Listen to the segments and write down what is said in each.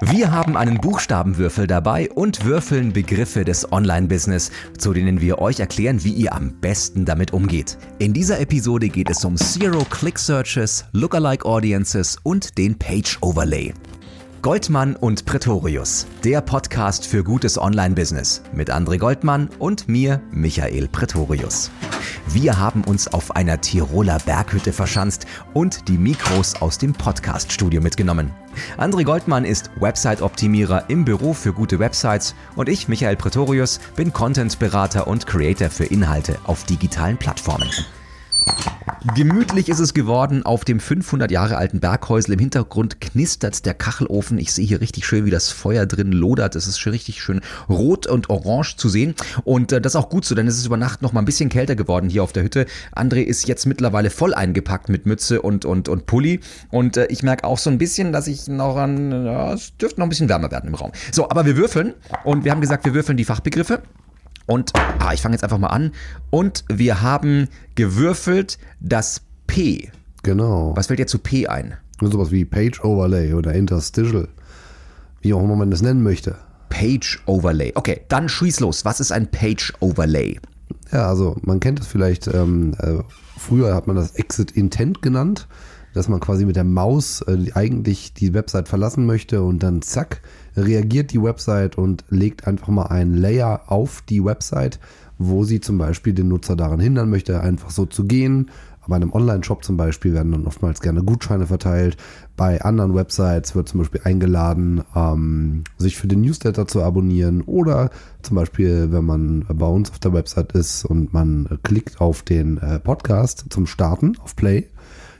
Wir haben einen Buchstabenwürfel dabei und würfeln Begriffe des Online-Business, zu denen wir euch erklären, wie ihr am besten damit umgeht. In dieser Episode geht es um Zero-Click-Searches, Lookalike Audiences und den Page-Overlay. Goldmann und Pretorius, der Podcast für gutes Online-Business mit André Goldmann und mir, Michael Pretorius. Wir haben uns auf einer Tiroler Berghütte verschanzt und die Mikros aus dem Podcast-Studio mitgenommen. André Goldmann ist Website-Optimierer im Büro für gute Websites und ich, Michael Pretorius, bin Content-Berater und Creator für Inhalte auf digitalen Plattformen. Gemütlich ist es geworden auf dem 500 Jahre alten Berghäusl. Im Hintergrund knistert der Kachelofen. Ich sehe hier richtig schön, wie das Feuer drin lodert. Es ist schon richtig schön rot und orange zu sehen. Und äh, das ist auch gut so, denn es ist über Nacht noch mal ein bisschen kälter geworden hier auf der Hütte. André ist jetzt mittlerweile voll eingepackt mit Mütze und, und, und Pulli. Und äh, ich merke auch so ein bisschen, dass ich noch an, ja, es dürfte noch ein bisschen wärmer werden im Raum. So, aber wir würfeln. Und wir haben gesagt, wir würfeln die Fachbegriffe. Und ah, ich fange jetzt einfach mal an. Und wir haben gewürfelt das P. Genau. Was fällt dir zu P ein? Sowas wie Page Overlay oder Interstitial. Wie auch immer man das nennen möchte. Page Overlay. Okay, dann schieß los. Was ist ein Page Overlay? Ja, also man kennt es vielleicht, ähm, äh, früher hat man das Exit Intent genannt, dass man quasi mit der Maus äh, eigentlich die Website verlassen möchte und dann zack, reagiert die Website und legt einfach mal einen Layer auf die Website, wo sie zum Beispiel den Nutzer daran hindern möchte, einfach so zu gehen. Bei einem Online-Shop zum Beispiel werden dann oftmals gerne Gutscheine verteilt. Bei anderen Websites wird zum Beispiel eingeladen, ähm, sich für den Newsletter zu abonnieren. Oder zum Beispiel, wenn man bei uns auf der Website ist und man klickt auf den äh, Podcast zum Starten, auf Play,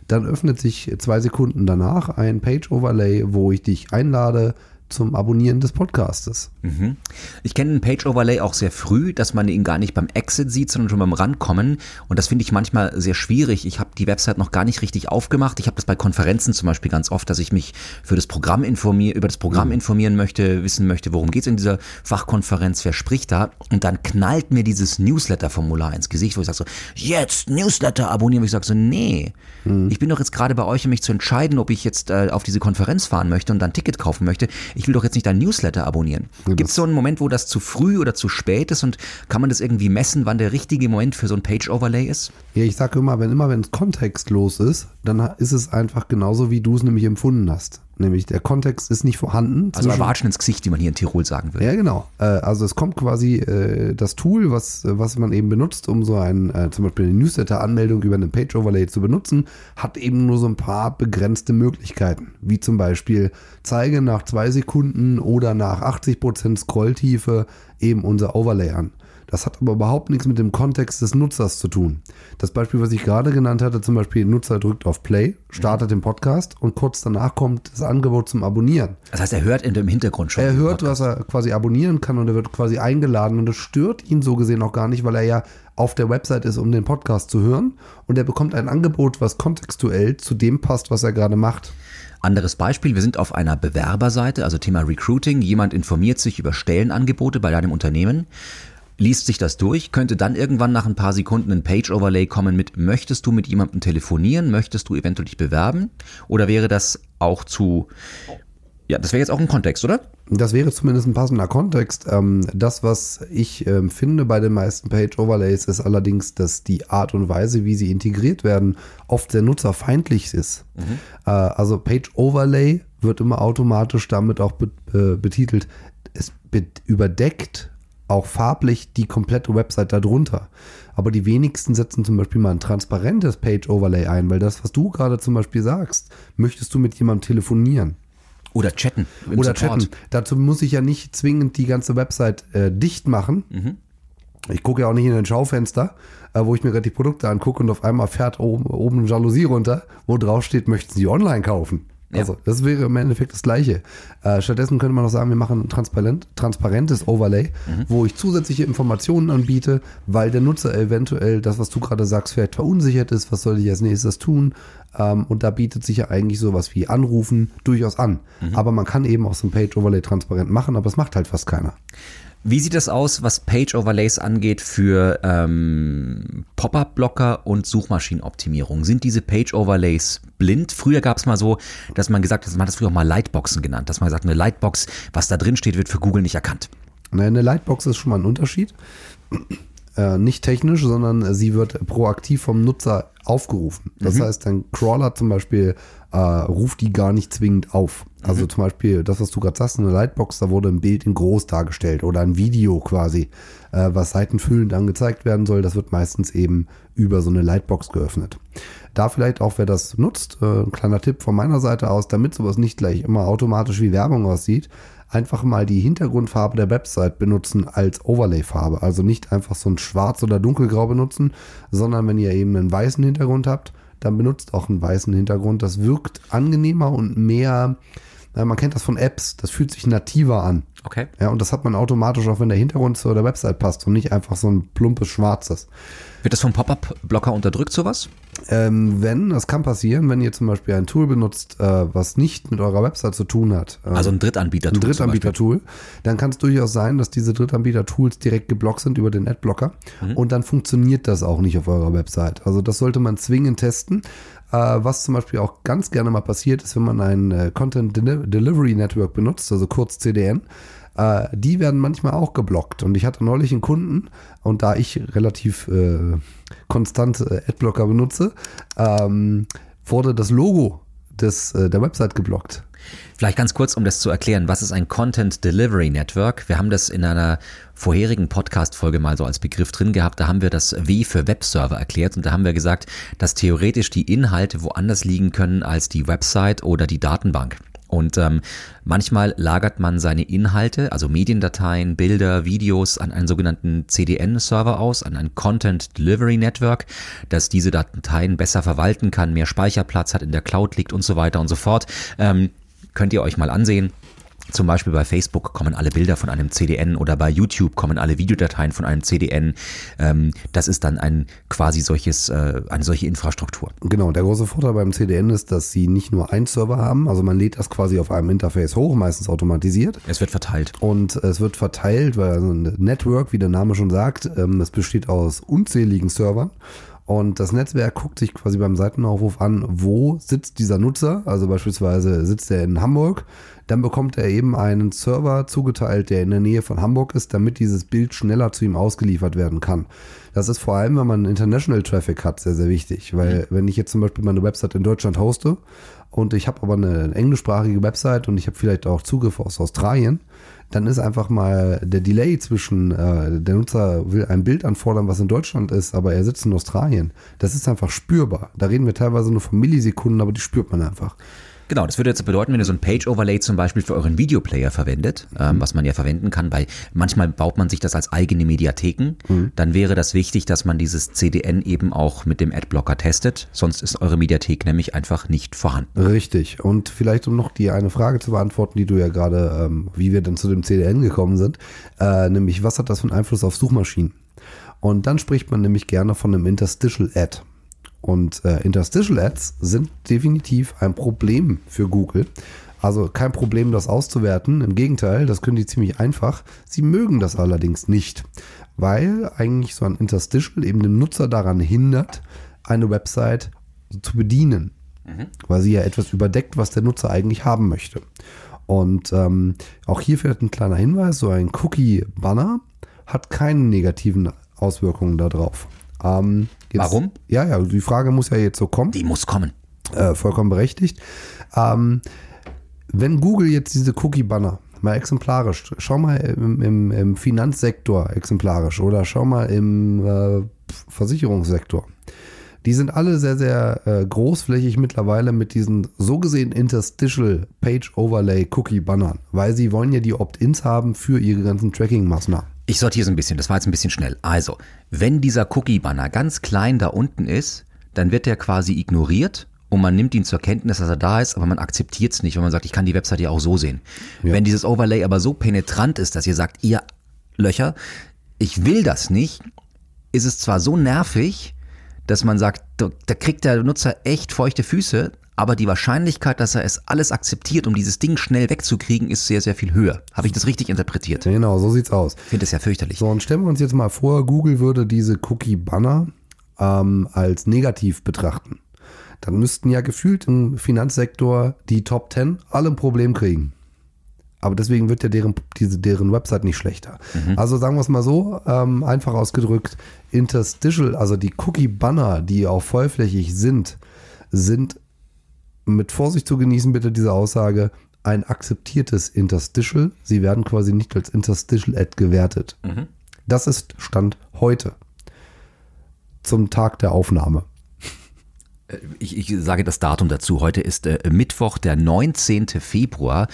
dann öffnet sich zwei Sekunden danach ein Page-Overlay, wo ich dich einlade, zum Abonnieren des Podcastes. Mhm. Ich kenne den Page Overlay auch sehr früh, dass man ihn gar nicht beim Exit sieht, sondern schon beim Rankommen. Und das finde ich manchmal sehr schwierig. Ich habe die Website noch gar nicht richtig aufgemacht. Ich habe das bei Konferenzen zum Beispiel ganz oft, dass ich mich für das Programm informier über das Programm mhm. informieren möchte, wissen möchte, worum geht es in dieser Fachkonferenz, wer spricht da. Und dann knallt mir dieses Newsletter-Formular ins Gesicht, wo ich sage so, jetzt Newsletter abonnieren. Wo ich sage so, nee, mhm. ich bin doch jetzt gerade bei euch, um mich zu entscheiden, ob ich jetzt äh, auf diese Konferenz fahren möchte und dann ein Ticket kaufen möchte ich will doch jetzt nicht dein Newsletter abonnieren. Ja, Gibt es so einen Moment, wo das zu früh oder zu spät ist und kann man das irgendwie messen, wann der richtige Moment für so ein Page-Overlay ist? Ja, ich sage immer, wenn immer wenn es kontextlos ist, dann ist es einfach genauso, wie du es nämlich empfunden hast. Nämlich der Kontext ist nicht vorhanden. Also Watschen ins Gesicht, wie man hier in Tirol sagen würde. Ja, genau. Äh, also es kommt quasi äh, das Tool, was, was man eben benutzt, um so ein, äh, zum Beispiel eine Newsletter-Anmeldung über einen Page-Overlay zu benutzen, hat eben nur so ein paar begrenzte Möglichkeiten. Wie zum Beispiel zeige nach zwei Sekunden oder nach 80% Scrolltiefe eben unser Overlay an. Das hat aber überhaupt nichts mit dem Kontext des Nutzers zu tun. Das Beispiel, was ich gerade genannt hatte, zum Beispiel Nutzer drückt auf Play, startet den Podcast und kurz danach kommt das Angebot zum Abonnieren. Das heißt, er hört in dem Hintergrund schon. Er hört, was er quasi abonnieren kann und er wird quasi eingeladen und das stört ihn so gesehen auch gar nicht, weil er ja auf der Website ist, um den Podcast zu hören und er bekommt ein Angebot, was kontextuell zu dem passt, was er gerade macht. Anderes Beispiel, wir sind auf einer Bewerberseite, also Thema Recruiting. Jemand informiert sich über Stellenangebote bei deinem Unternehmen liest sich das durch, könnte dann irgendwann nach ein paar Sekunden ein Page-Overlay kommen mit, möchtest du mit jemandem telefonieren, möchtest du eventuell dich bewerben? Oder wäre das auch zu, ja, das wäre jetzt auch ein Kontext, oder? Das wäre zumindest ein passender Kontext. Ähm, das, was ich ähm, finde bei den meisten Page-Overlays, ist allerdings, dass die Art und Weise, wie sie integriert werden, oft sehr nutzerfeindlich ist. Mhm. Äh, also Page-Overlay wird immer automatisch damit auch äh, betitelt, es überdeckt auch farblich die komplette Website darunter. Aber die wenigsten setzen zum Beispiel mal ein transparentes Page-Overlay ein, weil das, was du gerade zum Beispiel sagst, möchtest du mit jemandem telefonieren. Oder chatten. Oder Support. chatten. Dazu muss ich ja nicht zwingend die ganze Website äh, dicht machen. Mhm. Ich gucke ja auch nicht in ein Schaufenster, äh, wo ich mir gerade die Produkte angucke und auf einmal fährt oben, oben eine Jalousie runter, wo drauf steht, möchten Sie online kaufen. Also, das wäre im Endeffekt das Gleiche. Äh, stattdessen könnte man noch sagen, wir machen ein transparent, transparentes Overlay, mhm. wo ich zusätzliche Informationen anbiete, weil der Nutzer eventuell das, was du gerade sagst, vielleicht verunsichert ist, was soll ich als nächstes tun? Ähm, und da bietet sich ja eigentlich sowas wie Anrufen durchaus an. Mhm. Aber man kann eben auch so ein Page-Overlay transparent machen, aber es macht halt fast keiner. Wie sieht es aus, was Page-Overlays angeht für ähm, Pop-up-Blocker und Suchmaschinenoptimierung? Sind diese Page-Overlays blind? Früher gab es mal so, dass man gesagt hat, man hat das früher auch mal Lightboxen genannt, dass man gesagt, eine Lightbox, was da drin steht, wird für Google nicht erkannt. Eine Lightbox ist schon mal ein Unterschied. Äh, nicht technisch, sondern sie wird proaktiv vom Nutzer aufgerufen. Das mhm. heißt, ein Crawler zum Beispiel äh, ruft die gar nicht zwingend auf. Also mhm. zum Beispiel das, was du gerade sagst, eine Lightbox, da wurde ein Bild in groß dargestellt oder ein Video quasi, äh, was seitenfüllend angezeigt werden soll. Das wird meistens eben über so eine Lightbox geöffnet. Da vielleicht auch, wer das nutzt, äh, ein kleiner Tipp von meiner Seite aus, damit sowas nicht gleich immer automatisch wie Werbung aussieht, einfach mal die Hintergrundfarbe der Website benutzen als Overlay-Farbe. Also nicht einfach so ein schwarz oder dunkelgrau benutzen, sondern wenn ihr eben einen weißen Hintergrund habt, dann benutzt auch einen weißen Hintergrund. Das wirkt angenehmer und mehr, man kennt das von Apps, das fühlt sich nativer an. Okay. Ja, und das hat man automatisch auch, wenn der Hintergrund zu der Website passt und nicht einfach so ein plumpes Schwarzes. Wird das vom Pop-Up-Blocker unterdrückt, sowas? Ähm, wenn, das kann passieren, wenn ihr zum Beispiel ein Tool benutzt, äh, was nicht mit eurer Website zu tun hat. Äh, also ein Drittanbieter-Tool. Ein Drittanbieter-Tool. Dann kann es durchaus sein, dass diese Drittanbieter-Tools direkt geblockt sind über den Adblocker. Mhm. Und dann funktioniert das auch nicht auf eurer Website. Also das sollte man zwingend testen. Äh, was zum Beispiel auch ganz gerne mal passiert ist, wenn man ein äh, Content Delivery Network benutzt, also kurz CDN äh, die werden manchmal auch geblockt. Und ich hatte neulich einen Kunden, und da ich relativ äh, konstant Adblocker benutze, ähm, wurde das Logo des, der Website geblockt. Vielleicht ganz kurz, um das zu erklären, was ist ein Content Delivery Network? Wir haben das in einer vorherigen Podcast-Folge mal so als Begriff drin gehabt. Da haben wir das W für Webserver erklärt und da haben wir gesagt, dass theoretisch die Inhalte woanders liegen können als die Website oder die Datenbank. Und ähm, manchmal lagert man seine Inhalte, also Mediendateien, Bilder, Videos an einen sogenannten CDN-Server aus, an ein Content Delivery Network, das diese Dateien besser verwalten kann, mehr Speicherplatz hat, in der Cloud liegt und so weiter und so fort. Ähm, könnt ihr euch mal ansehen. Zum Beispiel bei Facebook kommen alle Bilder von einem CDN oder bei YouTube kommen alle Videodateien von einem CDN. Ähm, das ist dann ein quasi solches, äh, eine solche Infrastruktur. Genau, der große Vorteil beim CDN ist, dass sie nicht nur einen Server haben, also man lädt das quasi auf einem Interface hoch, meistens automatisiert. Es wird verteilt. Und es wird verteilt, weil ein Network, wie der Name schon sagt, ähm, es besteht aus unzähligen Servern. Und das Netzwerk guckt sich quasi beim Seitenaufruf an, wo sitzt dieser Nutzer. Also beispielsweise sitzt er in Hamburg dann bekommt er eben einen Server zugeteilt, der in der Nähe von Hamburg ist, damit dieses Bild schneller zu ihm ausgeliefert werden kann. Das ist vor allem, wenn man International Traffic hat, sehr, sehr wichtig. Weil mhm. wenn ich jetzt zum Beispiel meine Website in Deutschland hoste und ich habe aber eine englischsprachige Website und ich habe vielleicht auch Zugriff aus Australien, dann ist einfach mal der Delay zwischen, äh, der Nutzer will ein Bild anfordern, was in Deutschland ist, aber er sitzt in Australien. Das ist einfach spürbar. Da reden wir teilweise nur von Millisekunden, aber die spürt man einfach. Genau, das würde jetzt bedeuten, wenn ihr so ein Page-Overlay zum Beispiel für euren Videoplayer verwendet, ähm, was man ja verwenden kann, weil manchmal baut man sich das als eigene Mediatheken, mhm. dann wäre das wichtig, dass man dieses CDN eben auch mit dem Adblocker testet, sonst ist eure Mediathek nämlich einfach nicht vorhanden. Richtig. Und vielleicht um noch die eine Frage zu beantworten, die du ja gerade, ähm, wie wir dann zu dem CDN gekommen sind, äh, nämlich was hat das für einen Einfluss auf Suchmaschinen? Und dann spricht man nämlich gerne von einem Interstitial Ad. Und äh, Interstitial Ads sind definitiv ein Problem für Google. Also kein Problem, das auszuwerten. Im Gegenteil, das können die ziemlich einfach. Sie mögen das allerdings nicht, weil eigentlich so ein Interstitial eben den Nutzer daran hindert, eine Website zu bedienen. Mhm. Weil sie ja etwas überdeckt, was der Nutzer eigentlich haben möchte. Und ähm, auch hier vielleicht ein kleiner Hinweis: so ein Cookie-Banner hat keine negativen Auswirkungen darauf. Ähm, jetzt, Warum? Ja, ja, die Frage muss ja jetzt so kommen. Die muss kommen. Äh, vollkommen berechtigt. Ähm, wenn Google jetzt diese Cookie-Banner mal exemplarisch, schau mal im, im, im, Finanzsektor exemplarisch oder schau mal im äh, Versicherungssektor. Die sind alle sehr, sehr äh, großflächig mittlerweile mit diesen so gesehen Interstitial Page Overlay Cookie Bannern, weil sie wollen ja die Opt-ins haben für ihre ganzen Tracking-Maßnahmen. Ich sortiere es ein bisschen, das war jetzt ein bisschen schnell. Also, wenn dieser Cookie-Banner ganz klein da unten ist, dann wird der quasi ignoriert und man nimmt ihn zur Kenntnis, dass er da ist, aber man akzeptiert es nicht, weil man sagt, ich kann die Website ja auch so sehen. Ja. Wenn dieses Overlay aber so penetrant ist, dass ihr sagt, ihr Löcher, ich will das nicht, ist es zwar so nervig, dass man sagt, da, da kriegt der Nutzer echt feuchte Füße, aber die Wahrscheinlichkeit, dass er es alles akzeptiert, um dieses Ding schnell wegzukriegen, ist sehr, sehr viel höher. Habe ich das richtig interpretiert? Genau, so sieht's aus. Ich finde das ja fürchterlich. So, und stellen wir uns jetzt mal vor, Google würde diese Cookie-Banner ähm, als negativ betrachten. Dann müssten ja gefühlt im Finanzsektor die Top 10 alle ein Problem kriegen. Aber deswegen wird ja deren, diese, deren Website nicht schlechter. Also sagen wir es mal so, ähm, einfach ausgedrückt, Interstitial, also die Cookie-Banner, die auch vollflächig sind, sind mit Vorsicht zu genießen, bitte diese Aussage, ein akzeptiertes Interstitial. Sie werden quasi nicht als Interstitial-Ad gewertet. Das ist Stand heute. Zum Tag der Aufnahme. Ich, ich sage das Datum dazu. Heute ist äh, Mittwoch, der 19. Februar,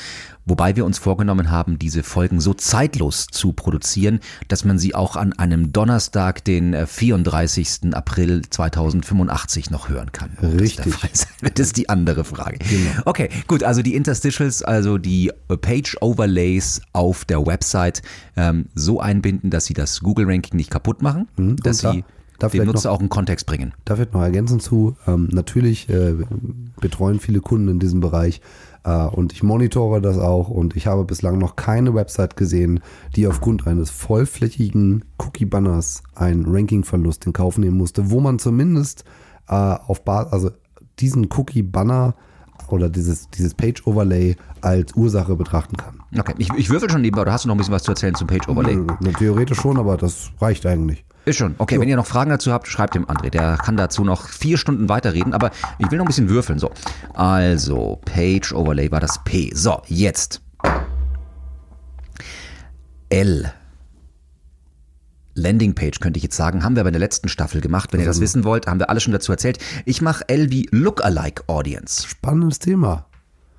wobei wir uns vorgenommen haben, diese Folgen so zeitlos zu produzieren, dass man sie auch an einem Donnerstag, den äh, 34. April 2085 noch hören kann. Das Richtig. wird, Das ist die andere Frage. Okay, gut, also die Interstitials, also die äh, Page-Overlays auf der Website ähm, so einbinden, dass sie das Google-Ranking nicht kaputt machen, dass und da- sie da dem vielleicht noch- Nutzer auch einen Kontext bringen. Da wird noch ergänzend zu, ähm, natürlich äh, betreuen viele Kunden in diesem Bereich äh, und ich monitore das auch und ich habe bislang noch keine Website gesehen, die aufgrund eines vollflächigen Cookie-Banners einen Rankingverlust in Kauf nehmen musste, wo man zumindest äh, auf Basis, also diesen Cookie-Banner oder dieses, dieses Page-Overlay als Ursache betrachten kann. Okay, ich, ich würfel schon nebenbei, oder hast du noch ein bisschen was zu erzählen zum Page-Overlay? Äh, Theoretisch schon, aber das reicht eigentlich. Ist schon. Okay, wenn ihr noch Fragen dazu habt, schreibt dem André. Der kann dazu noch vier Stunden weiterreden, aber ich will noch ein bisschen würfeln. So, also Page Overlay war das P. So, jetzt. L. Landingpage könnte ich jetzt sagen, haben wir aber in der letzten Staffel gemacht. Wenn ihr das wissen wollt, haben wir alles schon dazu erzählt. Ich mache L wie Lookalike Audience. Spannendes Thema.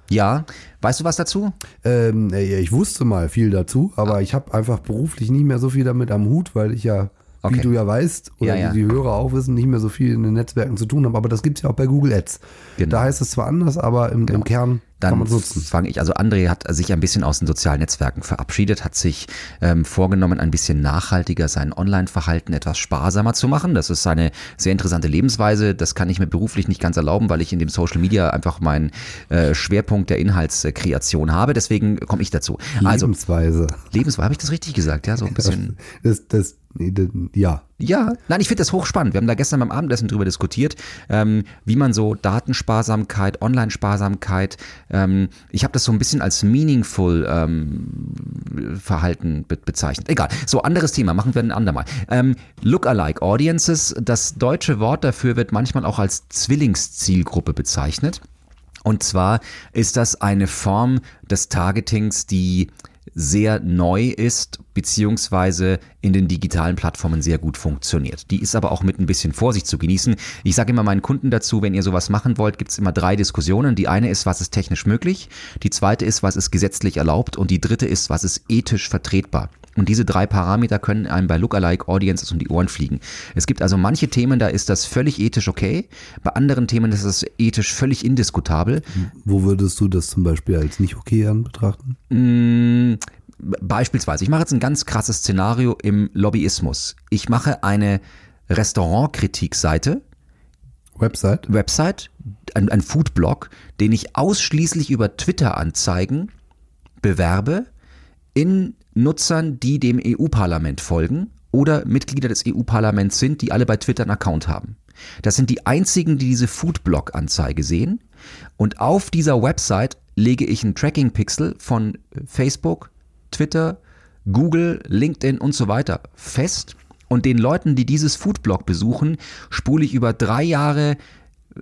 Ja, weißt du was dazu? Ähm, äh, ich wusste mal viel dazu, aber ich habe einfach beruflich nicht mehr so viel damit am Hut, weil ich ja, Okay. wie du ja weißt, oder Ja, ja. wie die Hörer auch wissen, nicht mehr so viel in den Netzwerken zu tun haben. Aber das gibt's ja auch bei Google Ads. Genau. Da heißt es zwar anders, aber im, im Kern Dann fange ich, also André hat sich ein bisschen aus den sozialen Netzwerken verabschiedet, hat sich ähm, vorgenommen, ein bisschen nachhaltiger sein Online-Verhalten etwas sparsamer zu machen. Das ist eine sehr interessante Lebensweise. Das kann ich mir beruflich nicht ganz erlauben, weil ich in dem Social Media einfach meinen äh, Schwerpunkt der Inhaltskreation habe. Deswegen komme ich dazu. Also Lebensweise. Lebensweise, habe ich das richtig gesagt? Ja, so ein bisschen. Das, das, ja. Ja, nein, ich finde das hochspannend. Wir haben da gestern beim Abendessen drüber diskutiert, ähm, wie man so Datensparsamkeit, Online-Sparsamkeit, ähm, ich habe das so ein bisschen als meaningful ähm, Verhalten be bezeichnet. Egal, so anderes Thema, machen wir ein andermal. Ähm, Lookalike Audiences, das deutsche Wort dafür wird manchmal auch als Zwillingszielgruppe bezeichnet. Und zwar ist das eine Form des Targetings, die sehr neu ist, beziehungsweise in den digitalen Plattformen sehr gut funktioniert. Die ist aber auch mit ein bisschen Vorsicht zu genießen. Ich sage immer meinen Kunden dazu, wenn ihr sowas machen wollt, gibt es immer drei Diskussionen. Die eine ist, was ist technisch möglich, die zweite ist, was ist gesetzlich erlaubt und die dritte ist, was ist ethisch vertretbar. Und diese drei Parameter können einem bei Lookalike Audiences um die Ohren fliegen. Es gibt also manche Themen, da ist das völlig ethisch okay. Bei anderen Themen ist das ethisch völlig indiskutabel. Wo würdest du das zum Beispiel als nicht okay an betrachten? Beispielsweise, ich mache jetzt ein ganz krasses Szenario im Lobbyismus. Ich mache eine Restaurantkritikseite, Website? Website, ein, ein Foodblog, den ich ausschließlich über Twitter-Anzeigen bewerbe in Nutzern, die dem EU-Parlament folgen oder Mitglieder des EU-Parlaments sind, die alle bei Twitter einen Account haben. Das sind die einzigen, die diese Foodblog-Anzeige sehen. Und auf dieser Website lege ich einen Tracking-Pixel von Facebook, Twitter, Google, LinkedIn und so weiter fest. Und den Leuten, die dieses Foodblog besuchen, spule ich über drei Jahre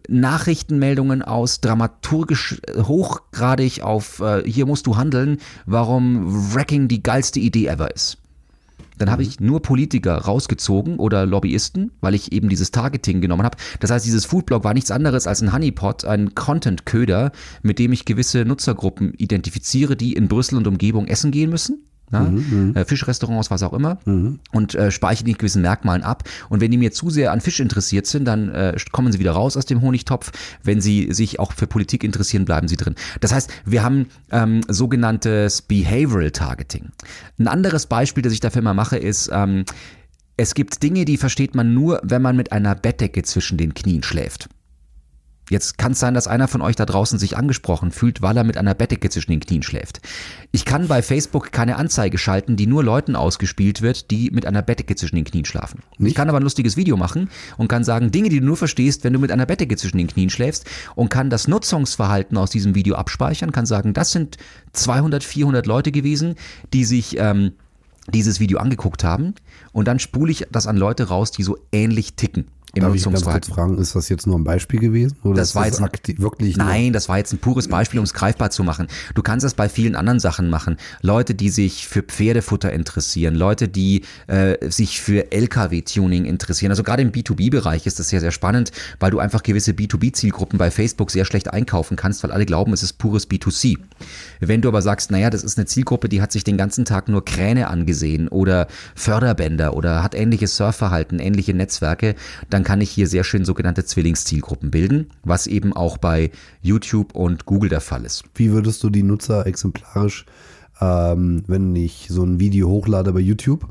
Nachrichtenmeldungen aus, dramaturgisch äh, hochgradig auf äh, hier musst du handeln, warum Wrecking die geilste Idee ever ist. Dann habe ich nur Politiker rausgezogen oder Lobbyisten, weil ich eben dieses Targeting genommen habe. Das heißt, dieses Foodblog war nichts anderes als ein Honeypot, ein Content-Köder, mit dem ich gewisse Nutzergruppen identifiziere, die in Brüssel und Umgebung essen gehen müssen. Ja, äh, Fischrestaurants, was auch immer, und äh, speichere die gewissen Merkmalen ab. Und wenn die mir zu sehr an Fisch interessiert sind, dann äh, kommen sie wieder raus aus dem Honigtopf. Wenn sie sich auch für Politik interessieren, bleiben sie drin. Das heißt, wir haben ähm, sogenanntes Behavioral Targeting. Ein anderes Beispiel, das ich dafür mal mache, ist, ähm, es gibt Dinge, die versteht man nur, wenn man mit einer Bettdecke zwischen den Knien schläft. Jetzt kann es sein, dass einer von euch da draußen sich angesprochen fühlt, weil er mit einer Bettdecke zwischen den Knien schläft. Ich kann bei Facebook keine Anzeige schalten, die nur Leuten ausgespielt wird, die mit einer Bettdecke zwischen den Knien schlafen. Nicht? Ich kann aber ein lustiges Video machen und kann sagen, Dinge, die du nur verstehst, wenn du mit einer Bettdecke zwischen den Knien schläfst und kann das Nutzungsverhalten aus diesem Video abspeichern, kann sagen, das sind 200, 400 Leute gewesen, die sich ähm, dieses Video angeguckt haben und dann spule ich das an Leute raus, die so ähnlich ticken im Darf ich ganz kurz fragen, ist das jetzt nur ein Beispiel gewesen? Oder Das ist war jetzt ein- wirklich Nein, das war jetzt ein pures Beispiel, um es greifbar zu machen. Du kannst das bei vielen anderen Sachen machen. Leute, die sich für Pferdefutter interessieren, Leute, die äh, sich für LKW-Tuning interessieren. Also gerade im B2B-Bereich ist das sehr, sehr spannend, weil du einfach gewisse B2B-Zielgruppen bei Facebook sehr schlecht einkaufen kannst, weil alle glauben, es ist pures B2C. Wenn du aber sagst, naja, das ist eine Zielgruppe, die hat sich den ganzen Tag nur Kräne angesehen oder Förderbänder oder hat ähnliches Surfverhalten, ähnliche Netzwerke, dann kann ich hier sehr schön sogenannte Zwillingszielgruppen bilden, was eben auch bei YouTube und Google der Fall ist. Wie würdest du die Nutzer exemplarisch, ähm, wenn ich so ein Video hochlade bei YouTube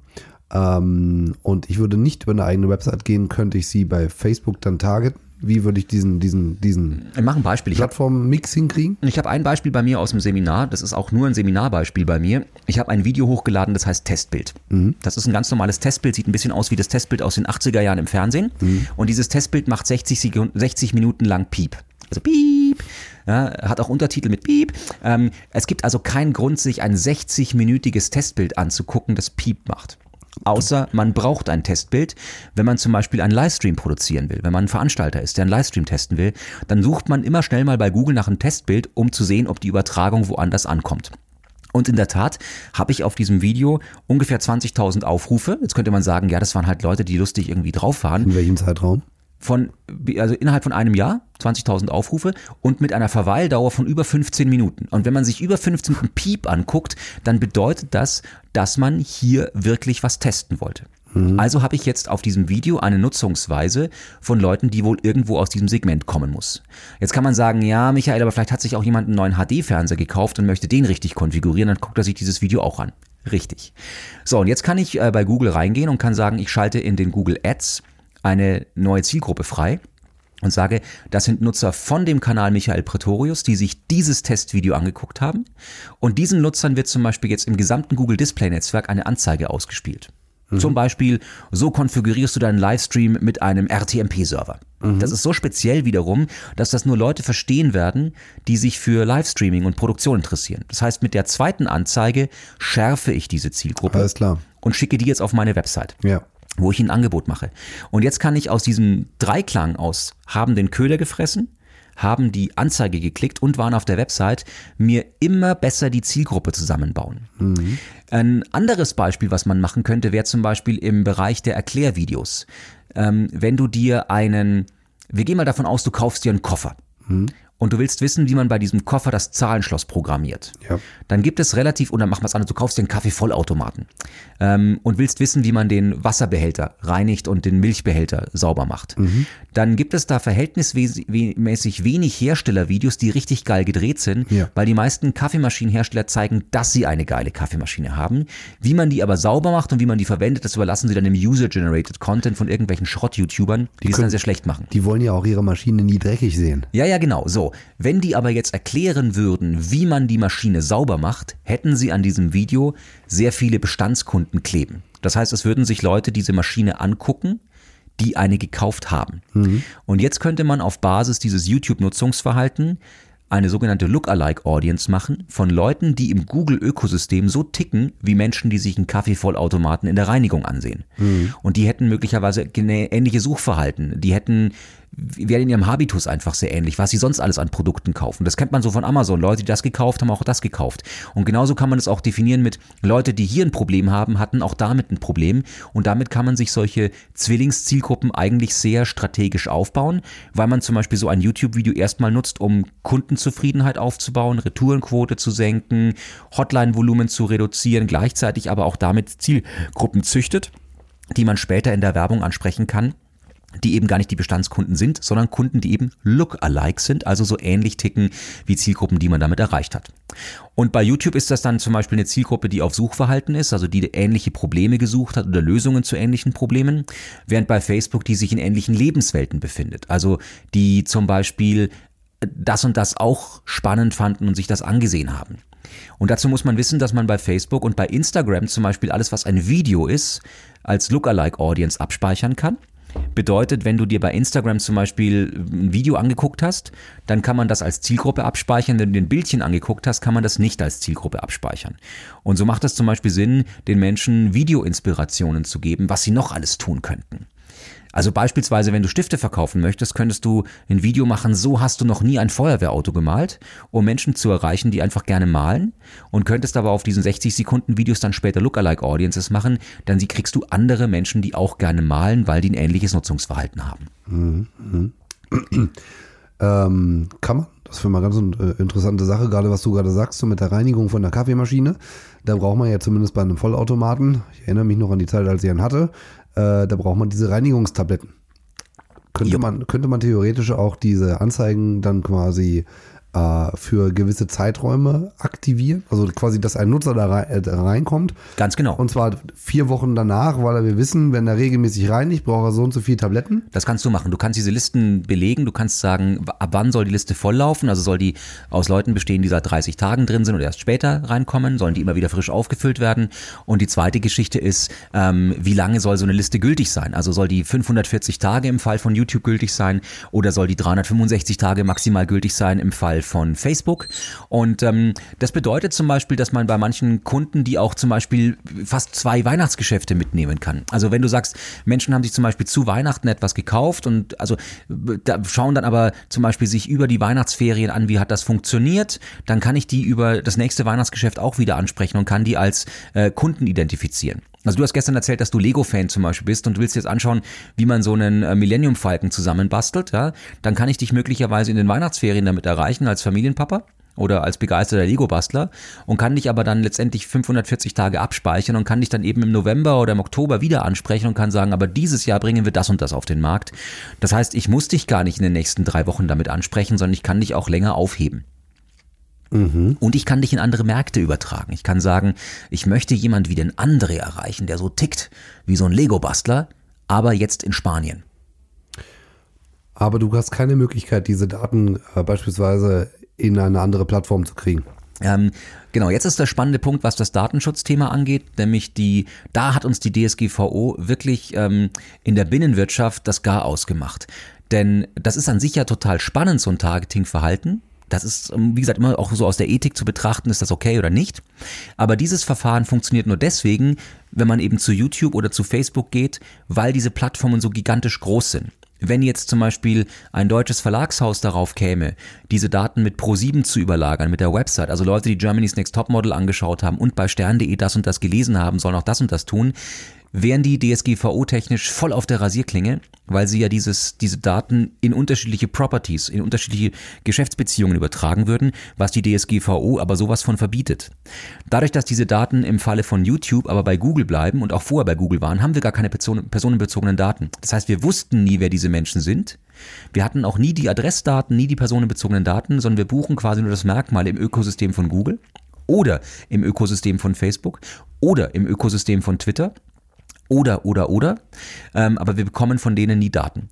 ähm, und ich würde nicht über eine eigene Website gehen, könnte ich sie bei Facebook dann targeten? Wie würde ich diesen, diesen, diesen Ich mache ein Beispiel. Plattform-Mix hinkriegen? Ich habe ein Beispiel bei mir aus dem Seminar, das ist auch nur ein Seminarbeispiel bei mir. Ich habe ein Video hochgeladen, das heißt Testbild. Das ist ein ganz normales Testbild, sieht ein bisschen aus wie das Testbild aus den 80er Jahren im Fernsehen. Und dieses Testbild macht 60, Sekunden, 60 Minuten lang Piep. Also Piep. Ja, hat auch Untertitel mit Piep. Ähm, es gibt also keinen Grund, sich ein 60-minütiges Testbild anzugucken, das Piep macht. Außer man braucht ein Testbild, wenn man zum Beispiel einen Livestream produzieren will. Wenn man ein Veranstalter ist, der einen Livestream testen will, dann sucht man immer schnell mal bei Google nach einem Testbild, um zu sehen, ob die Übertragung woanders ankommt. Und in der Tat habe ich auf diesem Video ungefähr 20.000 Aufrufe. Jetzt könnte man sagen, ja, das waren halt Leute, die lustig irgendwie drauf waren In welchem Zeitraum? von, also innerhalb von einem Jahr, 20.000 Aufrufe und mit einer Verweildauer von über 15 Minuten. Und wenn man sich über 15 Minuten Piep anguckt, dann bedeutet das, dass man hier wirklich was testen wollte. Also habe ich jetzt auf diesem Video eine Nutzungsweise von Leuten, die wohl irgendwo aus diesem Segment kommen muss. Jetzt kann man sagen, ja, Michael, aber vielleicht hat sich auch jemand einen neuen HD-Fernseher gekauft und möchte den richtig konfigurieren, dann guckt er sich dieses Video auch an. Richtig. So, und jetzt kann ich äh, bei Google reingehen und kann sagen, ich schalte in den Google Ads eine neue Zielgruppe frei und sage, das sind Nutzer von dem Kanal Michael Pretorius, die sich dieses Testvideo angeguckt haben. Und diesen Nutzern wird zum Beispiel jetzt im gesamten Google Display Netzwerk eine Anzeige ausgespielt. Zum Beispiel, so konfigurierst du deinen Livestream mit einem RTMP-Server. Das ist so speziell wiederum, dass das nur Leute verstehen werden, die sich für Livestreaming und Produktion interessieren. Das heißt, mit der zweiten Anzeige schärfe ich diese Zielgruppe Alles klar. und schicke die jetzt auf meine Website Ja. Wo ich ein Angebot mache. Und jetzt kann ich aus diesem Dreiklang aus, haben den Köder gefressen, haben die Anzeige geklickt und waren auf der Website, mir immer besser die Zielgruppe zusammenbauen. Ein anderes Beispiel, was man machen könnte, wäre zum Beispiel im Bereich der Erklärvideos. Ähm, wenn du dir einen, wir gehen mal davon aus, du kaufst dir einen Koffer. Und du willst wissen, wie man bei diesem Koffer das Zahlenschloss programmiert. Ja. Dann gibt es relativ, oder mach mal es anders, du kaufst dir einen Kaffeevollautomaten ähm, und willst wissen, wie man den Wasserbehälter reinigt und den Milchbehälter sauber macht. Dann gibt es da verhältnismäßig wenig Herstellervideos, die richtig geil gedreht sind, Ja. weil die meisten Kaffeemaschinenhersteller zeigen, dass sie eine geile Kaffeemaschine haben. Wie man die aber sauber macht und wie man die verwendet, das überlassen sie dann dem User-Generated Content von irgendwelchen Schrott-YouTubern, die, es dann sehr schlecht machen. Die wollen ja auch ihre Maschine nie dreckig sehen. Ja, ja, genau. So, wenn die aber jetzt erklären würden, wie man die Maschine sauber macht, hätten sie an diesem Video sehr viele Bestandskunden kleben. Das heißt, es würden sich Leute diese Maschine angucken, die eine gekauft haben. Und jetzt könnte man auf Basis dieses YouTube-Nutzungsverhalten eine sogenannte Lookalike-Audience machen von Leuten, die im Google-Ökosystem so ticken wie Menschen, die sich einen Kaffeevollautomaten in der Reinigung ansehen. Und die hätten möglicherweise ähnliche Suchverhalten. Die hätten, wären in ihrem Habitus einfach sehr ähnlich, was sie sonst alles an Produkten kaufen. Das kennt man so von Amazon. Leute, die das gekauft haben, auch das gekauft. Und genauso kann man es auch definieren mit Leute, die hier ein Problem haben, hatten auch damit ein Problem. Und damit kann man sich solche Zwillingszielgruppen eigentlich sehr strategisch aufbauen, weil man zum Beispiel so ein YouTube-Video erstmal nutzt, um Kundenzufriedenheit aufzubauen, Retourenquote zu senken, Hotline-Volumen zu reduzieren, gleichzeitig aber auch damit Zielgruppen züchtet, die man später in der Werbung ansprechen kann die eben gar nicht die Bestandskunden sind, sondern Kunden, die eben look-alike sind, also so ähnlich ticken wie Zielgruppen, die man damit erreicht hat. Und bei YouTube ist das dann zum Beispiel eine Zielgruppe, die auf Suchverhalten ist, also die ähnliche Probleme gesucht hat oder Lösungen zu ähnlichen Problemen, während bei Facebook die sich in ähnlichen Lebenswelten befindet, also die zum Beispiel das und das auch spannend fanden und sich das angesehen haben. Und dazu muss man wissen, dass man bei Facebook und bei Instagram zum Beispiel alles, was ein Video ist, als Lookalike Audience abspeichern kann. Bedeutet, wenn du dir bei Instagram zum Beispiel ein Video angeguckt hast, dann kann man das als Zielgruppe abspeichern. Wenn du dir ein Bildchen angeguckt hast, kann man das nicht als Zielgruppe abspeichern. Und so macht es zum Beispiel Sinn, den Menschen Videoinspirationen zu geben, was sie noch alles tun könnten. Also beispielsweise, wenn du Stifte verkaufen möchtest, könntest du ein Video machen, so hast du noch nie ein Feuerwehrauto gemalt, um Menschen zu erreichen, die einfach gerne malen und könntest aber auf diesen 60 Sekunden Videos dann später Lookalike Audiences machen, dann kriegst du andere Menschen, die auch gerne malen, weil die ein ähnliches Nutzungsverhalten haben. Mhm. mhm. ähm, kann man? Das ist für mal ganz äh, interessante Sache, gerade was du gerade sagst, so mit der Reinigung von der Kaffeemaschine. Da braucht man ja zumindest bei einem Vollautomaten, ich erinnere mich noch an die Zeit, als ich einen hatte, äh, da braucht man diese Reinigungstabletten. Könnte man, könnte man theoretisch auch diese Anzeigen dann quasi äh, für gewisse Zeiträume aktivieren. Also quasi, dass ein Nutzer da, rein, äh, da, reinkommt. Ganz genau. Und zwar vier Wochen danach, weil wir wissen, wenn er regelmäßig reinigt, braucht er so und so viele Tabletten. Das kannst du machen. Du kannst diese Listen belegen. Du kannst sagen, ab wann soll die Liste volllaufen. Also soll die aus Leuten bestehen, die seit 30 Tagen drin sind oder erst später reinkommen. Sollen die immer wieder frisch aufgefüllt werden. Und die zweite Geschichte ist, ähm, wie lange soll so eine Liste gültig sein? Also soll die 540 Tage im Fall von YouTube gültig sein oder soll die 365 Tage maximal gültig sein im Fall von Facebook. Und ähm, das bedeutet zum Beispiel, dass man bei manchen Kunden, die auch zum Beispiel fast zwei Weihnachtsgeschäfte mitnehmen kann. Also wenn du sagst, Menschen haben sich zum Beispiel zu Weihnachten etwas gekauft und also da schauen dann aber zum Beispiel sich über die Weihnachtsferien an, wie hat das funktioniert, dann kann ich die über das nächste Weihnachtsgeschäft auch wieder ansprechen und kann die als äh, Kunden identifizieren. Also du hast gestern erzählt, dass du Lego-Fan zum Beispiel bist und du willst jetzt anschauen, wie man so einen äh, Millennium Falken zusammenbastelt, ja, dann kann ich dich möglicherweise in den Weihnachtsferien damit erreichen als Familienpapa oder als begeisterter Lego-Bastler und kann dich aber dann letztendlich 540 Tage abspeichern und kann dich dann eben im November oder im Oktober wieder ansprechen und kann sagen, aber dieses Jahr bringen wir das und das auf den Markt. Das heißt, ich muss dich gar nicht in den nächsten drei Wochen damit ansprechen, sondern ich kann dich auch länger aufheben. Mhm. Und ich kann dich in andere Märkte übertragen. Ich kann sagen, ich möchte jemand wie den André erreichen, der so tickt wie so ein Lego-Bastler, aber jetzt in Spanien. Aber du hast keine Möglichkeit, diese Daten äh, beispielsweise in eine andere Plattform zu kriegen. Ähm, genau, jetzt ist der spannende Punkt, was das Datenschutzthema angeht, nämlich die, da hat uns die DSGVO wirklich ähm, in der Binnenwirtschaft das Gar ausgemacht. Denn das ist an sich ja total spannend, so ein Targeting-Verhalten. Das ist, ähm, wie gesagt, immer auch so aus der Ethik zu betrachten, ist das okay oder nicht. Aber dieses Verfahren funktioniert nur deswegen, wenn man eben zu YouTube oder zu Facebook geht, weil diese Plattformen so gigantisch groß sind. Wenn jetzt zum Beispiel ein deutsches Verlagshaus darauf käme, diese Daten mit Pro7 zu überlagern, mit der Website, also Leute, die Germany's Next Topmodel angeschaut haben und bei stern.de das und das gelesen haben, sollen auch das und das tun, wären die DSGVO-technisch voll auf der Rasierklinge, weil sie ja dieses, diese Daten in unterschiedliche Properties, in unterschiedliche Geschäftsbeziehungen übertragen würden, was die DSGVO aber sowas von verbietet. Dadurch, dass diese Daten im Falle von YouTube aber bei Google bleiben und auch vorher bei Google waren, haben wir gar keine personenbezogenen Daten. Das heißt, wir wussten nie, wer diese Menschen sind. Wir hatten auch nie die Adressdaten, nie die personenbezogenen Daten, sondern wir buchen quasi nur das Merkmal im Ökosystem von Google oder im Ökosystem von Facebook oder im Ökosystem von Twitter oder, oder, oder. Ähm, aber wir bekommen von denen nie Daten.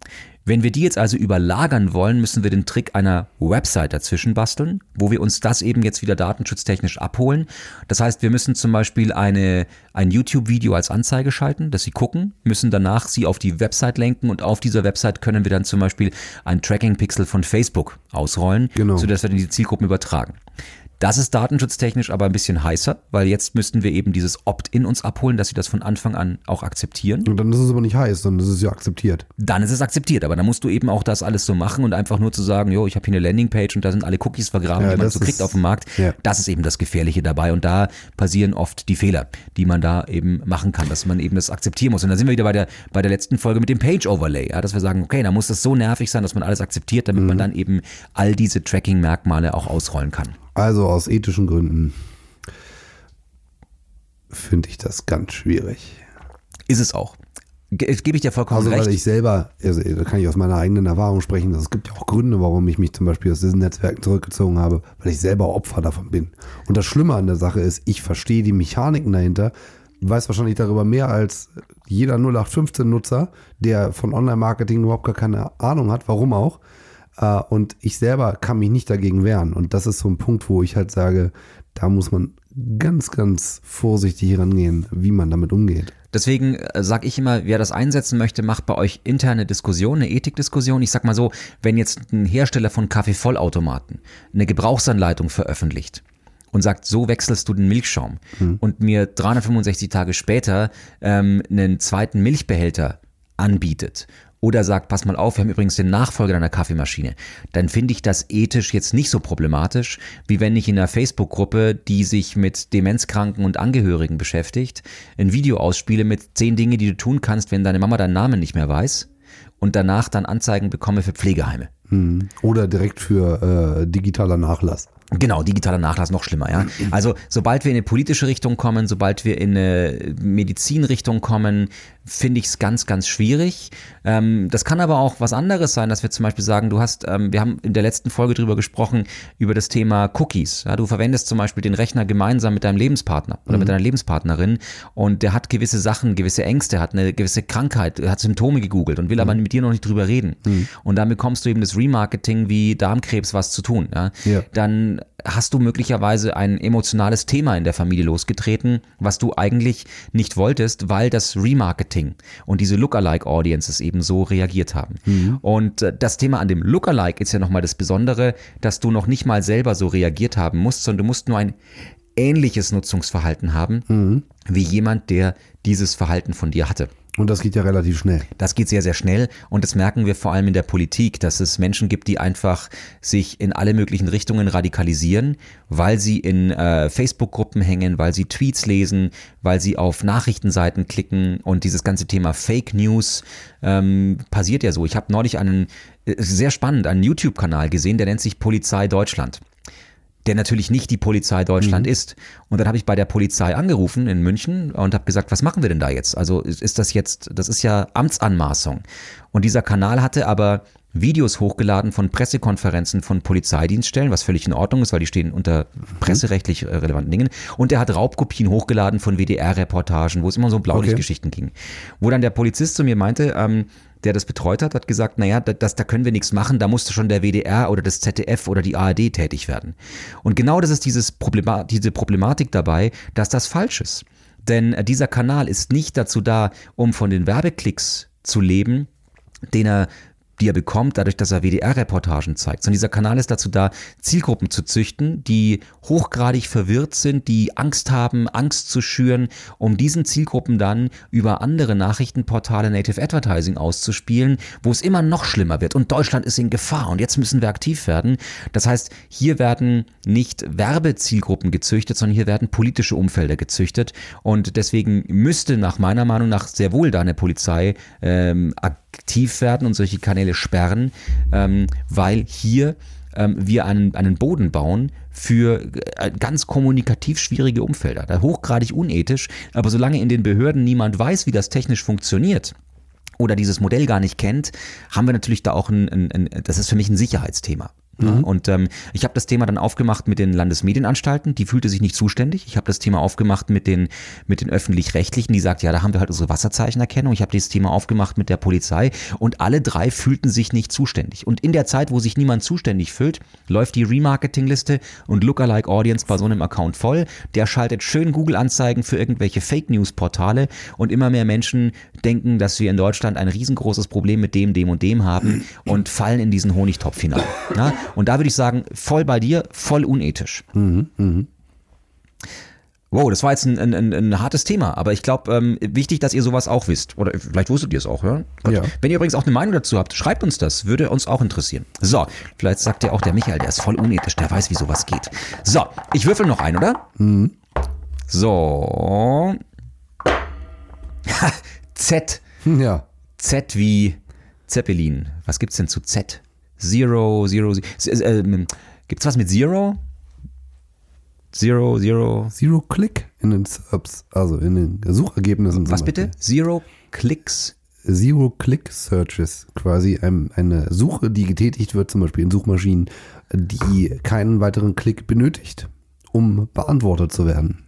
Wenn wir die jetzt also überlagern wollen, müssen wir den Trick einer Website dazwischen basteln, wo wir uns das eben jetzt wieder datenschutztechnisch abholen. Das heißt, wir müssen zum Beispiel eine, ein YouTube-Video als Anzeige schalten, dass sie gucken, müssen danach sie auf die Website lenken und auf dieser Website können wir dann zum Beispiel ein Tracking-Pixel von Facebook ausrollen, genau. sodass wir dann die Zielgruppen übertragen. Das ist datenschutztechnisch aber ein bisschen heißer, weil jetzt müssten wir eben dieses Opt-in uns abholen, dass sie das von Anfang an auch akzeptieren. Und dann ist es aber nicht heiß, sondern es ist ja akzeptiert. Dann ist es akzeptiert, aber dann musst du eben auch das alles so machen und einfach nur zu sagen, jo, ich habe hier eine Landingpage und da sind alle Cookies vergraben, ja, die man so kriegt auf dem Markt. Ja. Das ist eben das Gefährliche dabei und da passieren oft die Fehler, die man da eben machen kann, dass man eben das akzeptieren muss. Und da sind wir wieder bei der, bei der letzten Folge mit dem Page-Overlay, ja, dass wir sagen, okay, da muss das so nervig sein, dass man alles akzeptiert, damit mhm. man dann eben all diese Tracking-Merkmale auch ausrollen kann. Also aus ethischen Gründen finde ich das ganz schwierig. Ist es auch. Ge- Gebe ich dir vollkommen Also, recht. weil ich selber, also, da kann ich aus meiner eigenen Erfahrung sprechen, es gibt ja auch Gründe, warum ich mich zum Beispiel aus diesen Netzwerken zurückgezogen habe, weil ich selber Opfer davon bin. Und das Schlimme an der Sache ist, ich verstehe die Mechaniken dahinter, weiß wahrscheinlich darüber mehr als jeder 0815-Nutzer, der von Online-Marketing überhaupt gar keine Ahnung hat, warum auch. Äh, Und ich selber kann mich nicht dagegen wehren. Und das ist so ein Punkt, wo ich halt sage, da muss man ganz, ganz vorsichtig rangehen, wie man damit umgeht. Deswegen sage ich immer, wer das einsetzen möchte, macht bei euch interne Diskussion, eine Ethikdiskussion. Ich sag mal so, wenn jetzt ein Hersteller von Kaffeevollautomaten eine Gebrauchsanleitung veröffentlicht und sagt, so wechselst du den Milchschaum und mir 365 Tage später ähm, einen zweiten Milchbehälter anbietet oder sagt, pass mal auf, wir haben übrigens den Nachfolger deiner Kaffeemaschine, dann finde ich das ethisch jetzt nicht so problematisch, wie wenn ich in einer Facebook-Gruppe, die sich mit Demenzkranken und Angehörigen beschäftigt, ein Video ausspiele mit zehn Dinge, die du tun kannst, wenn deine Mama deinen Namen nicht mehr weiß und danach dann Anzeigen bekomme für Pflegeheime. Mhm. Oder direkt für äh, digitaler Nachlass. Genau, digitaler Nachlass noch schlimmer, ja. Also sobald wir in eine politische Richtung kommen, sobald wir in eine Medizinrichtung kommen, finde ich es ganz, ganz schwierig. Ähm, das kann aber auch was anderes sein, dass wir zum Beispiel sagen, du hast, ähm, wir haben in der letzten Folge drüber gesprochen, über das Thema Cookies. Ja, du verwendest zum Beispiel den Rechner gemeinsam mit deinem Lebenspartner oder mit deiner Lebenspartnerin und der hat gewisse Sachen, gewisse Ängste, hat eine gewisse Krankheit, hat Symptome gegoogelt und will aber mit dir noch nicht drüber reden. Und dann bekommst du eben das Remarketing wie Darmkrebs was zu tun. Ja? Ja. dann hast du möglicherweise ein emotionales Thema in der Familie losgetreten, was du eigentlich nicht wolltest, weil das Remarketing und diese Lookalike-Audiences eben so reagiert haben. Und äh, das Thema an dem Lookalike ist ja nochmal das Besondere, dass du noch nicht mal selber so reagiert haben musst, sondern du musst nur ein ähnliches Nutzungsverhalten haben, wie jemand, der dieses Verhalten von dir hatte. Und das geht ja relativ schnell. Das geht sehr, sehr schnell und das merken wir vor allem in der Politik, dass es Menschen gibt, die einfach sich in alle möglichen Richtungen radikalisieren, weil sie in äh, Facebook-Gruppen hängen, weil sie Tweets lesen, weil sie auf Nachrichtenseiten klicken und dieses ganze Thema Fake News ähm, passiert ja so. Ich habe neulich einen, äh, sehr spannend, einen YouTube-Kanal gesehen, der nennt sich Polizei Deutschland der natürlich nicht die Polizei Deutschland ist. Und dann habe ich bei der Polizei angerufen in München und habe gesagt, was machen wir denn da jetzt? Also ist das jetzt, das ist ja Amtsanmaßung. Und dieser Kanal hatte aber Videos hochgeladen von Pressekonferenzen von Polizeidienststellen, was völlig in Ordnung ist, weil die stehen unter presserechtlich äh, relevanten Dingen. Und er hat Raubkopien hochgeladen von WDR-Reportagen, wo es immer so um Blaulichtgeschichten ging. Wo dann der Polizist zu mir meinte, ähm, der das betreut hat, hat gesagt, naja, da- das, da können wir nichts machen, da musste schon der WDR oder das ZDF oder die ARD tätig werden. Und genau das ist dieses Problema diese Problematik dabei, dass das falsch ist. Denn äh, dieser Kanal ist nicht dazu da, um von den Werbeklicks zu leben, den er die er bekommt, dadurch, dass er WDR-Reportagen zeigt. Sondern dieser Kanal ist dazu da, Zielgruppen zu züchten, die hochgradig verwirrt sind, die Angst haben, Angst zu schüren, um diesen Zielgruppen dann über andere Nachrichtenportale Native Advertising auszuspielen, wo es immer noch schlimmer wird. Und Deutschland ist in Gefahr und jetzt müssen wir aktiv werden. Das heißt, hier werden nicht Werbezielgruppen gezüchtet, sondern hier werden politische Umfelder gezüchtet. Und deswegen müsste nach meiner Meinung nach sehr wohl da eine Polizei ähm, aktiv werden und solche Kanäle sperren, ähm, weil hier ähm, wir einen, einen Boden bauen für äh, ganz kommunikativ schwierige Umfelder. Hochgradig unethisch, aber solange in den Behörden niemand weiß, wie das technisch funktioniert, oder dieses Modell gar nicht kennt, haben wir natürlich da auch ein, ein, ein das ist für mich ein Sicherheitsthema. Ja, und ähm, ich habe das Thema dann aufgemacht mit den Landesmedienanstalten, die fühlte sich nicht zuständig. Ich habe das Thema aufgemacht mit den, mit den öffentlich-rechtlichen, die sagt, ja, da haben wir halt unsere Wasserzeichenerkennung. Ich habe dieses Thema aufgemacht mit der Polizei und alle drei fühlten sich nicht zuständig. Und in der Zeit, wo sich niemand zuständig fühlt, läuft die Remarketing-Liste und Lookalike Audience bei so einem Account voll. Der schaltet schön Google-Anzeigen für irgendwelche Fake-News-Portale und immer mehr Menschen denken, dass wir in Deutschland ein riesengroßes Problem mit dem, dem und dem haben und fallen in diesen Honigtopf hinein. Ja? Und da würde ich sagen, voll bei dir, voll unethisch. Wow, das war jetzt ein, ein, ein, ein hartes Thema, aber ich glaube, ähm, wichtig, dass ihr sowas auch wisst. Oder vielleicht wusstet ihr es auch, ja? Ja. Wenn ihr übrigens auch eine Meinung dazu habt, schreibt uns das, würde uns auch interessieren. So, vielleicht sagt ja auch der Michael, der ist voll unethisch, der weiß, wie sowas geht. So, ich würfel noch ein, oder? So. Z. Ja. Z wie Zeppelin. Was gibt's denn zu Z? Zero, Zero, Zero. Äh, ähm, gibt's was mit Zero? Zero, Zero. Zero Click in den Serbs, also in den Suchergebnissen. Was bitte? Zero Clicks. Zero-Click-Searches, quasi ein, eine Suche, die getätigt wird, zum Beispiel in Suchmaschinen, die keinen weiteren Klick benötigt, um beantwortet zu werden.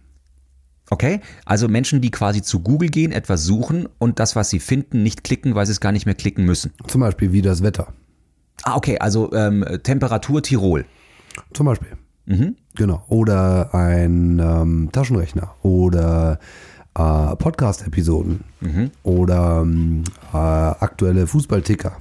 Okay, also Menschen, die quasi zu Google gehen, etwas suchen und das, was sie finden, nicht klicken, weil sie es gar nicht mehr klicken müssen. Zum Beispiel wie das Wetter. Ah, okay, also ähm, Temperatur Tirol. Zum Beispiel. Mhm. Genau. Oder ein ähm, Taschenrechner oder äh, Podcast-Episoden mhm. oder ähm, äh, aktuelle Fußballticker.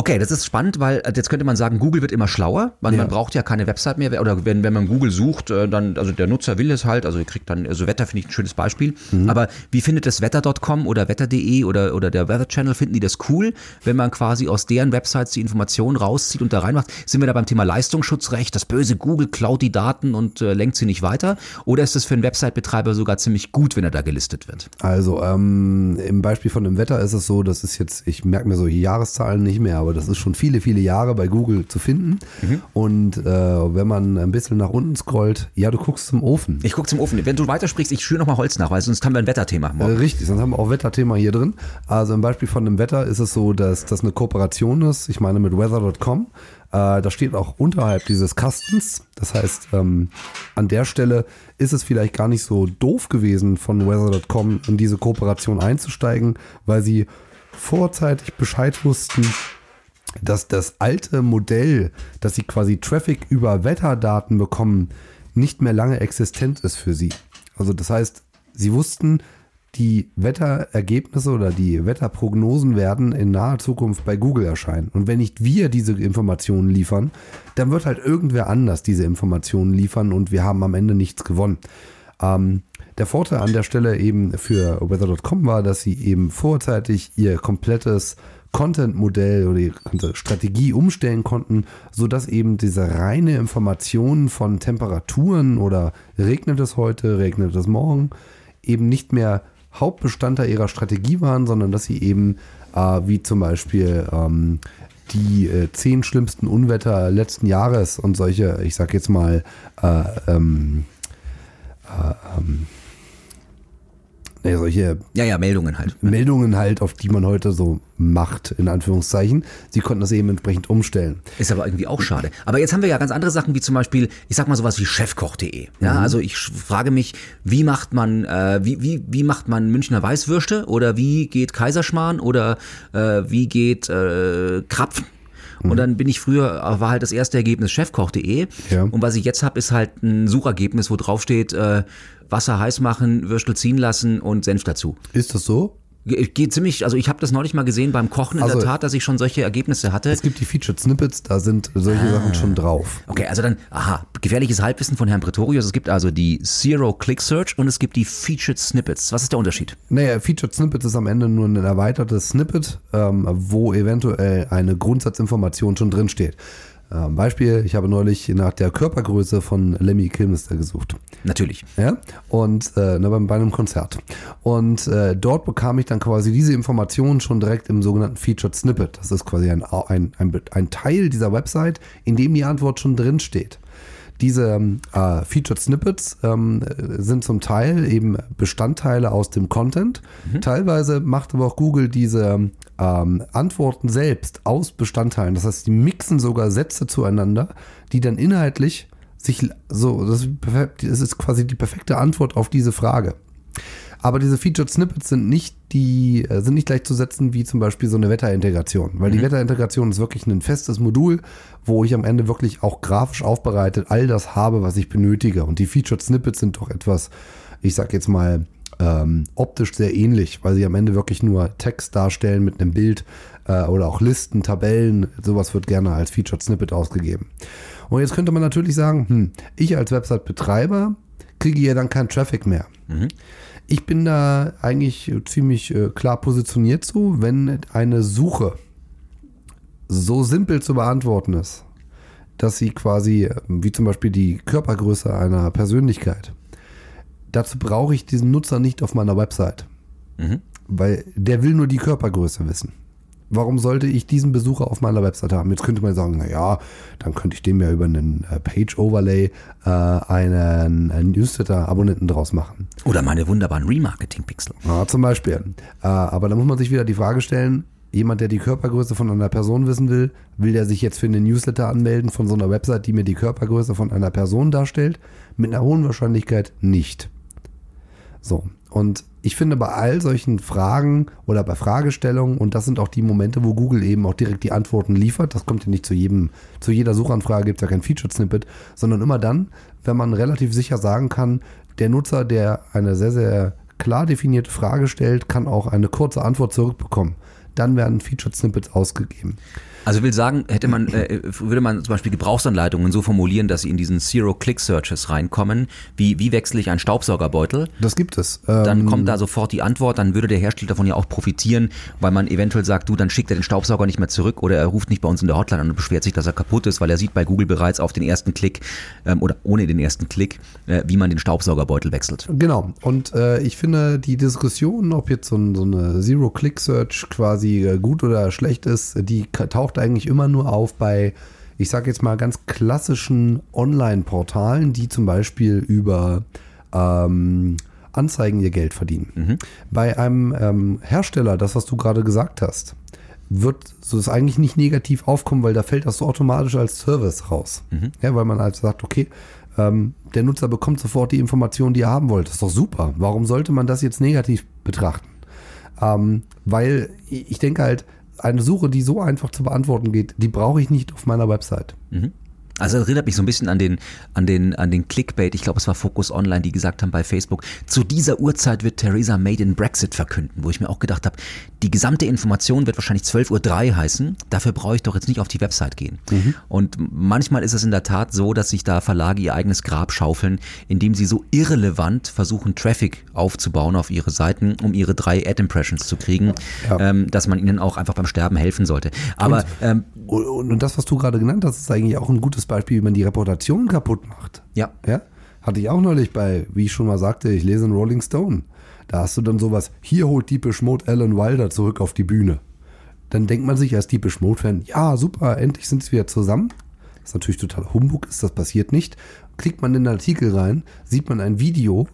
Okay, das ist spannend, weil äh, jetzt könnte man sagen, Google wird immer schlauer. Man, ja. man braucht ja keine Website mehr. Oder wenn, wenn man Google sucht, äh, dann, also der Nutzer will es halt, also ihr kriegt dann, also Wetter finde ich ein schönes Beispiel. Mhm. Aber wie findet das Wetter.com oder Wetter.de oder, oder der Weather Channel, finden die das cool, wenn man quasi aus deren Websites die Informationen rauszieht und da reinmacht? Sind wir da beim Thema Leistungsschutzrecht? Das böse Google klaut die Daten und äh, lenkt sie nicht weiter? Oder ist das für einen Website-Betreiber sogar ziemlich gut, wenn er da gelistet wird? Also ähm, im Beispiel von dem Wetter ist es so, das ist jetzt, ich merke mir so Jahreszahlen nicht mehr, aber das ist schon viele, viele Jahre bei Google zu finden. Mhm. Und äh, wenn man ein bisschen nach unten scrollt, ja, du guckst zum Ofen. Ich gucke zum Ofen. Wenn du weitersprichst, ich schüre nochmal Holz nach, weil sonst haben wir ein Wetterthema. Morgen. Äh, richtig, sonst haben wir auch Wetterthema hier drin. Also im Beispiel von dem Wetter ist es so, dass das eine Kooperation ist. Ich meine mit weather.com. Äh, da steht auch unterhalb dieses Kastens. Das heißt, ähm, an der Stelle ist es vielleicht gar nicht so doof gewesen, von weather.com in diese Kooperation einzusteigen, weil sie vorzeitig Bescheid wussten, dass das alte Modell, dass sie quasi Traffic über Wetterdaten bekommen, nicht mehr lange existent ist für sie. Also das heißt, sie wussten, die Wetterergebnisse oder die Wetterprognosen werden in naher Zukunft bei Google erscheinen. Und wenn nicht wir diese Informationen liefern, dann wird halt irgendwer anders diese Informationen liefern und wir haben am Ende nichts gewonnen. Ähm, der Vorteil an der Stelle eben für Weather.com war, dass sie eben vorzeitig ihr komplettes Content-Modell oder die ganze Strategie umstellen konnten, sodass eben diese reine Information von Temperaturen oder regnet es heute, regnet es morgen, eben nicht mehr Hauptbestandteil ihrer Strategie waren, sondern dass sie eben, äh, wie zum Beispiel ähm, die äh, zehn schlimmsten Unwetter letzten Jahres und solche, ich sag jetzt mal, äh, ähm, äh, ähm, ja, solche ja, ja, Meldungen halt. Meldungen halt, auf die man heute so macht, in Anführungszeichen. Sie konnten das eben entsprechend umstellen. Ist aber irgendwie auch schade. Aber jetzt haben wir ja ganz andere Sachen, wie zum Beispiel, ich sag mal sowas wie chefkoch.de. Ja, mhm. also ich frage mich, wie macht man, äh, wie, wie, wie macht man Münchner Weißwürste oder wie geht Kaiserschmarrn oder äh, wie geht äh, Krapfen? Und dann bin ich früher, war halt das erste Ergebnis chefkoch.de. Ja. Und was ich jetzt habe, ist halt ein Suchergebnis, wo drauf steht, äh, Wasser heiß machen, Würstel ziehen lassen und Senf dazu. Ist das so? Geht ziemlich, also ich habe das neulich mal gesehen beim Kochen in also, der Tat, dass ich schon solche Ergebnisse hatte. Es gibt die Featured Snippets, da sind solche ah. Sachen schon drauf. Okay, also dann, aha, gefährliches Halbwissen von Herrn Pretorius. Es gibt also die Zero-Click-Search und es gibt die Featured Snippets. Was ist der Unterschied? Naja, Featured Snippets ist am Ende nur ein erweitertes Snippet, ähm, wo eventuell eine Grundsatzinformation schon drinsteht. Ähm, Beispiel, ich habe neulich nach der Körpergröße von Lemmy Kilmister gesucht. Natürlich. Ja, und äh, bei, einem Konzert. Und äh, dort bekam ich dann quasi diese Informationen schon direkt im sogenannten Featured Snippet. Das ist quasi ein, ein, ein, ein Teil dieser Website, in dem die Antwort schon drin steht. Diese äh, Featured Snippets ähm, sind zum Teil eben Bestandteile aus dem Content. Mhm. Teilweise macht aber auch Google diese ähm, Antworten selbst aus Bestandteilen. Das heißt, die mixen sogar Sätze zueinander, die dann inhaltlich sich so, das ist quasi die perfekte Antwort auf diese Frage. Aber diese Featured Snippets sind nicht die, äh, sind nicht gleichzusetzen wie zum Beispiel so eine Wetterintegration. Weil mhm. die Wetterintegration ist wirklich ein festes Modul, wo ich am Ende wirklich auch grafisch aufbereitet all das habe, was ich benötige. Und die Featured Snippets sind doch etwas, ich sag jetzt mal, ähm, optisch sehr ähnlich, weil sie am Ende wirklich nur Text darstellen mit einem Bild äh, oder auch Listen, Tabellen. Sowas wird gerne als Featured Snippet ausgegeben. Und jetzt könnte man natürlich sagen, hm, ich als Website-Betreiber kriege ja dann keinen Traffic mehr. Mhm. Ich bin da eigentlich ziemlich äh, klar positioniert so, wenn eine Suche so simpel zu beantworten ist, dass sie quasi, äh, wie zum Beispiel die Körpergröße einer Persönlichkeit, dazu brauche ich diesen Nutzer nicht auf meiner Website. Mhm. Weil der will nur die Körpergröße wissen. Warum sollte ich diesen Besucher auf meiner Website haben? Jetzt könnte man sagen, naja, dann könnte ich dem ja über einen äh, Page-Overlay äh, einen, einen Newsletter-Abonnenten draus machen. Oder meine wunderbaren Remarketing-Pixel. Ja, zum Beispiel. Äh, aber da muss man sich wieder die Frage stellen, jemand, der die Körpergröße von einer Person wissen will, will der sich jetzt für einen Newsletter anmelden von so einer Website, die mir die Körpergröße von einer Person darstellt? Mit einer hohen Wahrscheinlichkeit nicht. So, und ich finde bei all solchen Fragen oder bei Fragestellungen, und das sind auch die Momente, wo Google eben auch direkt die Antworten liefert, das kommt ja nicht zu jedem, zu jeder Suchanfrage gibt es ja kein Feature-Snippet, sondern immer dann, wenn man relativ sicher sagen kann, der Nutzer, der eine sehr, sehr klar definierte Frage stellt, kann auch eine kurze Antwort zurückbekommen. Dann werden Feature-Snippets ausgegeben. Also will sagen, hätte man, äh, würde man zum Beispiel Gebrauchsanleitungen so formulieren, dass sie in diesen Zero-Click-Searches reinkommen, wie, wie wechsle ich einen Staubsaugerbeutel? Das gibt es. Dann ähm, kommt da sofort die Antwort, dann würde der Hersteller davon ja auch profitieren, weil man eventuell sagt, du, dann schickt er den Staubsauger nicht mehr zurück oder er ruft nicht bei uns in der Hotline an und beschwert sich, dass er kaputt ist, weil er sieht bei Google bereits auf den ersten Klick ähm, oder ohne den ersten Klick, äh, wie man den Staubsaugerbeutel wechselt. Genau. Und äh, ich finde die Diskussion, ob jetzt so, so eine Zero-Click-Search quasi äh, gut oder schlecht ist, die taucht taucht eigentlich immer nur auf bei, ich sage jetzt mal, ganz klassischen Online-Portalen, die zum Beispiel über ähm, Anzeigen ihr Geld verdienen. Mhm. Bei einem ähm, Hersteller, das, was du gerade gesagt hast, wird so es eigentlich nicht negativ aufkommen, weil da fällt das so automatisch als Service raus. Mhm. Ja, weil man halt sagt, okay, ähm, der Nutzer bekommt sofort die Informationen, die er haben wollte. Das ist doch super. Warum sollte man das jetzt negativ betrachten? Ähm, weil ich denke halt, eine Suche, die so einfach zu beantworten geht, die brauche ich nicht auf meiner Website. Mhm. Also erinnert mich so ein bisschen an den, an den, an den Clickbait, ich glaube es war Focus Online, die gesagt haben bei Facebook, zu dieser Uhrzeit wird Theresa May den Brexit verkünden, wo ich mir auch gedacht habe, die gesamte Information wird wahrscheinlich 12.03 Uhr heißen, dafür brauche ich doch jetzt nicht auf die Website gehen. Mhm. Und manchmal ist es in der Tat so, dass sich da Verlage ihr eigenes Grab schaufeln, indem sie so irrelevant versuchen, Traffic aufzubauen auf ihre Seiten, um ihre drei Ad-Impressions zu kriegen, ja. ähm, dass man ihnen auch einfach beim Sterben helfen sollte. Aber und, ähm, und, und das, was du gerade genannt hast, ist eigentlich auch ein gutes Beispiel, wie man die Reputation kaputt macht. Ja. ja. Hatte ich auch neulich bei, wie ich schon mal sagte, ich lese in Rolling Stone. Da hast du dann sowas, hier holt Deepish Mode Alan Wilder zurück auf die Bühne. Dann denkt man sich als Deepish Mode-Fan, ja, super, endlich sind sie wieder zusammen. Das ist natürlich total Humbug ist, das passiert nicht. Klickt man in den Artikel rein, sieht man ein Video,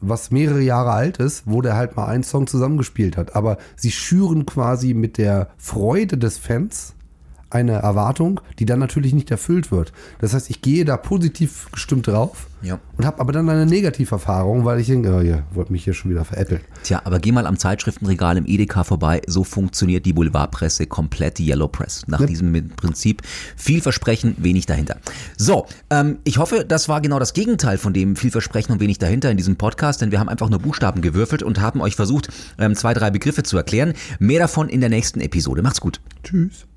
was mehrere Jahre alt ist, wo der halt mal einen Song zusammengespielt hat. Aber sie schüren quasi mit der Freude des Fans eine Erwartung, die dann natürlich nicht erfüllt wird. Das heißt, ich gehe da positiv gestimmt drauf ja. und habe aber dann eine Negativ-Erfahrung, weil ich denke, oh, ihr wollt mich hier schon wieder veräppeln. Tja, aber geh mal am Zeitschriftenregal im Edeka vorbei. So funktioniert die Boulevardpresse komplett, die Yellow Press. Nach ja. diesem Prinzip viel Versprechen, wenig dahinter. So, ähm, ich hoffe, das war genau das Gegenteil von dem viel Versprechen und wenig dahinter in diesem Podcast, denn wir haben einfach nur Buchstaben gewürfelt und haben euch versucht, ähm, zwei, drei Begriffe zu erklären. Mehr davon in der nächsten Episode. Macht's gut. Tschüss.